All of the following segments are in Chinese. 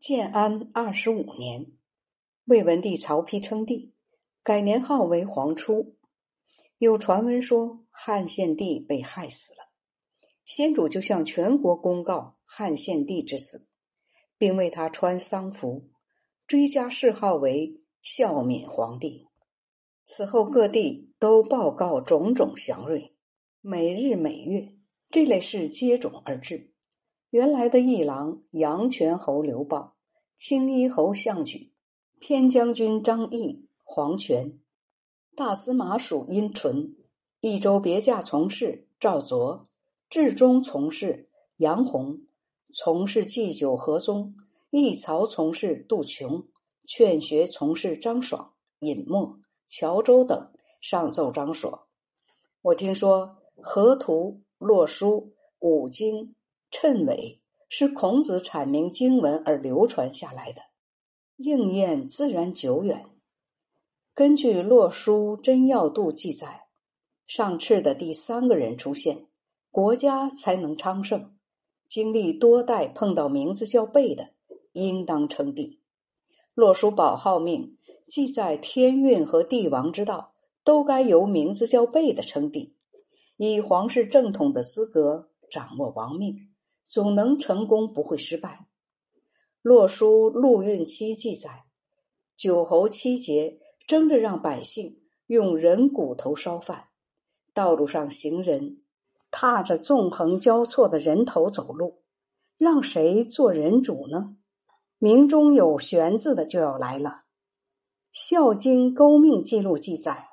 建安二十五年，魏文帝曹丕称帝，改年号为皇初。有传闻说汉献帝被害死了，先主就向全国公告汉献帝之死，并为他穿丧服，追加谥号为孝敏皇帝。此后各地都报告种种祥瑞，每日每月这类事接踵而至。原来的议郎阳泉侯刘豹、青衣侯项举、偏将军张毅、黄权、大司马属殷纯、益州别驾从事赵卓、治中从事杨弘、从事祭酒何宗、义曹从事杜琼、劝学从事张爽、尹默、乔州等上奏张说：“我听说河图、洛书、五经。”谶纬是孔子阐明经文而流传下来的，应验自然久远。根据《洛书真要度》记载，上敕的第三个人出现，国家才能昌盛。经历多代碰到名字叫贝的，应当称帝。《洛书宝号命》记载，天运和帝王之道都该由名字叫贝的称帝，以皇室正统的资格掌握王命。总能成功，不会失败。洛书陆运期记载，九侯七节争着让百姓用人骨头烧饭，道路上行人踏着纵横交错的人头走路，让谁做人主呢？名中有“玄”字的就要来了。《孝经勾命记录》记载，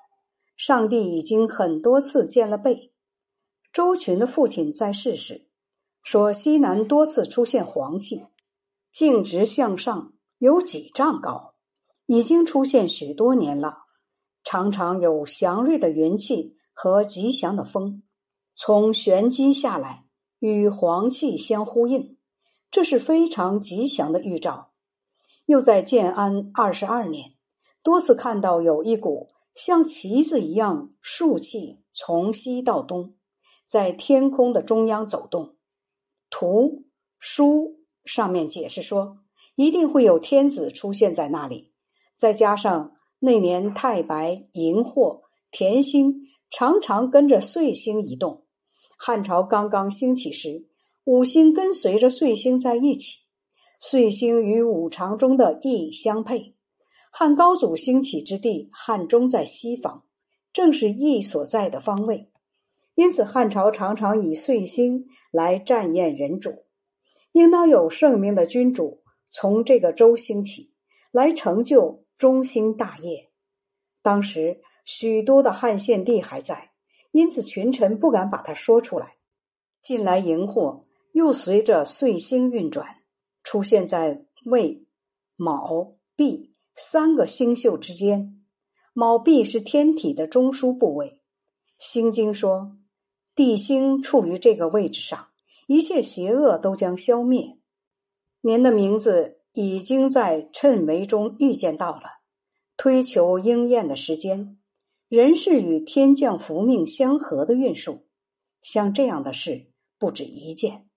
上帝已经很多次见了背。周群的父亲在世时。说西南多次出现黄气，径直向上，有几丈高，已经出现许多年了。常常有祥瑞的云气和吉祥的风从玄机下来，与黄气相呼应，这是非常吉祥的预兆。又在建安二十二年，多次看到有一股像旗子一样竖气从西到东，在天空的中央走动。图书上面解释说，一定会有天子出现在那里。再加上那年太白、荧惑、田星常常跟着岁星移动，汉朝刚刚兴起时，五星跟随着岁星在一起，岁星与五常中的翼相配。汉高祖兴起之地汉中在西方，正是翼所在的方位。因此，汉朝常常以岁星来占验人主，应当有圣明的君主从这个周兴起，来成就中兴大业。当时许多的汉献帝还在，因此群臣不敢把他说出来。近来荧惑又随着岁星运转，出现在未、卯、毕三个星宿之间。卯、毕是天体的中枢部位，《心经》说。地星处于这个位置上，一切邪恶都将消灭。您的名字已经在谶纬中预见到了，推求应验的时间，人是与天降福命相合的运数，像这样的事不止一件。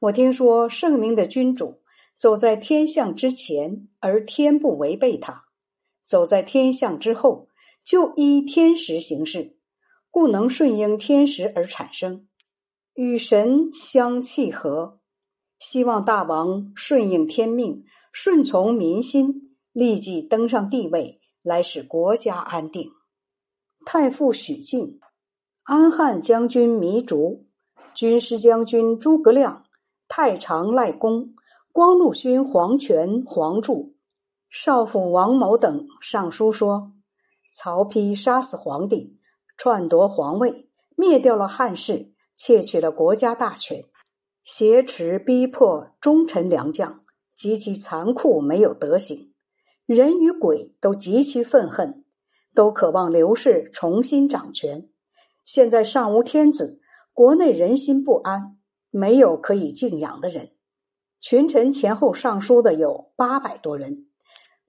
我听说圣明的君主走在天象之前，而天不违背他；走在天象之后，就依天时行事。故能顺应天时而产生，与神相契合。希望大王顺应天命，顺从民心，立即登上帝位，来使国家安定。太傅许靖、安汉将军糜竺、军师将军诸葛亮、太常赖公、光禄勋黄权、黄柱、少府王某等上书说：曹丕杀死皇帝。篡夺皇位，灭掉了汉室，窃取了国家大权，挟持逼迫忠臣良将，极其残酷，没有德行。人与鬼都极其愤恨，都渴望刘氏重新掌权。现在尚无天子，国内人心不安，没有可以敬仰的人。群臣前后上书的有八百多人，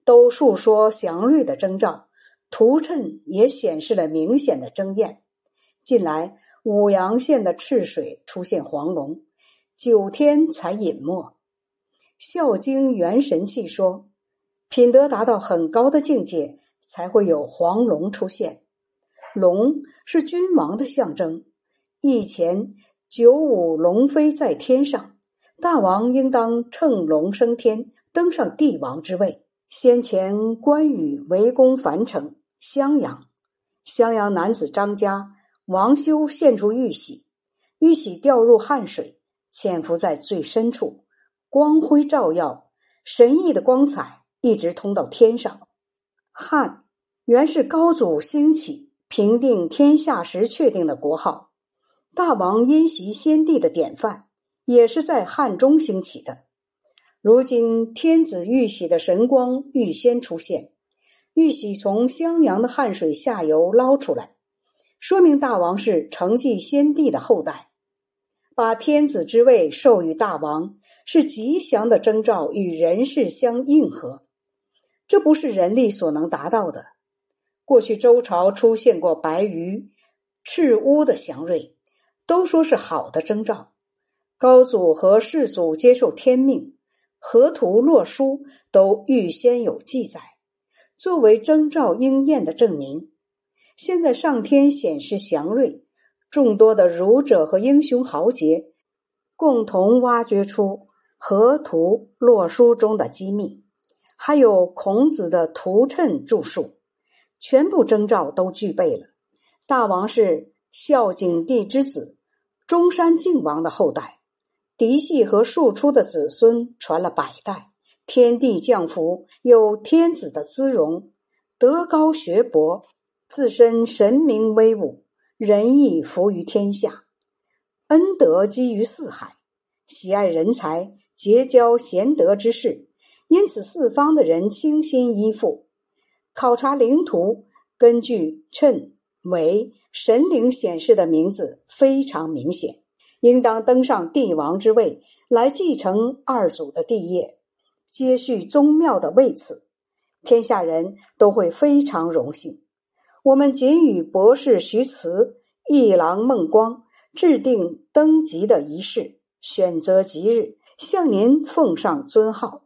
都述说祥瑞的征兆。图谶也显示了明显的争艳。近来武阳县的赤水出现黄龙，九天才隐没。孝经元神气说，品德达到很高的境界，才会有黄龙出现。龙是君王的象征。以前九五龙飞在天上，大王应当乘龙升天，登上帝王之位。先前关羽围攻樊城襄阳，襄阳男子张家王修献出玉玺，玉玺掉入汉水，潜伏在最深处，光辉照耀，神异的光彩一直通到天上。汉原是高祖兴起平定天下时确定的国号。大王因袭先帝的典范，也是在汉中兴起的。如今天子玉玺的神光预先出现，玉玺从襄阳的汉水下游捞出来，说明大王是承继先帝的后代，把天子之位授予大王，是吉祥的征兆，与人事相应和。这不是人力所能达到的。过去周朝出现过白鱼、赤乌的祥瑞。都说是好的征兆，高祖和世祖接受天命，河图洛书都预先有记载，作为征兆应验的证明。现在上天显示祥瑞，众多的儒者和英雄豪杰共同挖掘出河图洛书中的机密，还有孔子的图谶著述，全部征兆都具备了。大王是孝景帝之子。中山靖王的后代，嫡系和庶出的子孙传了百代，天地降福，有天子的姿容，德高学博，自身神明威武，仁义服于天下，恩德积于四海，喜爱人才，结交贤德之士，因此四方的人倾心依附。考察领土，根据谶。为神灵显示的名字非常明显，应当登上帝王之位，来继承二祖的帝业，接续宗庙的位次，天下人都会非常荣幸。我们仅与博士徐慈、一郎孟光制定登基的仪式，选择吉日，向您奉上尊号。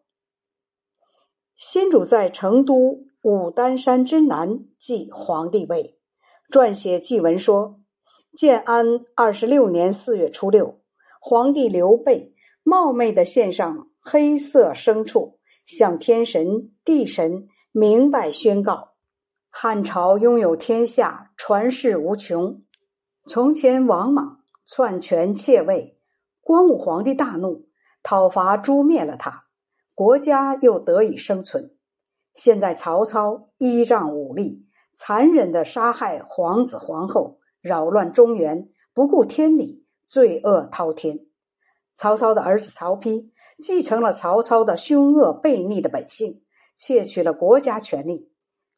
先主在成都武丹山之南即皇帝位。撰写祭文说：建安二十六年四月初六，皇帝刘备冒昧的献上黑色牲畜，向天神、地神明白宣告：汉朝拥有天下，传世无穷。从前王莽篡权窃位，光武皇帝大怒，讨伐诛灭了他，国家又得以生存。现在曹操依仗武力。残忍的杀害皇子皇后，扰乱中原，不顾天理，罪恶滔天。曹操的儿子曹丕继承了曹操的凶恶悖逆的本性，窃取了国家权力。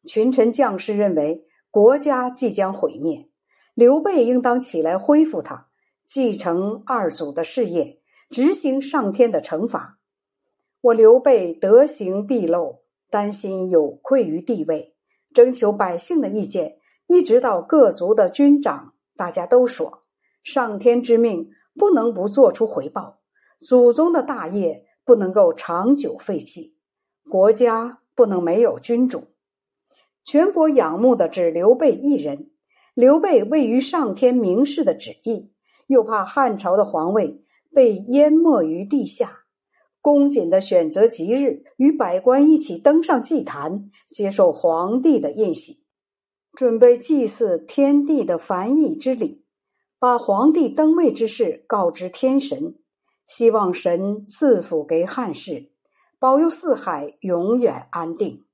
群臣将士认为国家即将毁灭，刘备应当起来恢复他，继承二祖的事业，执行上天的惩罚。我刘备德行毕露，担心有愧于地位。征求百姓的意见，一直到各族的军长，大家都说：上天之命不能不做出回报，祖宗的大业不能够长久废弃，国家不能没有君主。全国仰慕的只刘备一人。刘备位于上天明示的旨意，又怕汉朝的皇位被淹没于地下。恭谨的选择吉日，与百官一起登上祭坛，接受皇帝的宴席，准备祭祀天地的繁衍之礼，把皇帝登位之事告知天神，希望神赐福给汉室，保佑四海永远安定。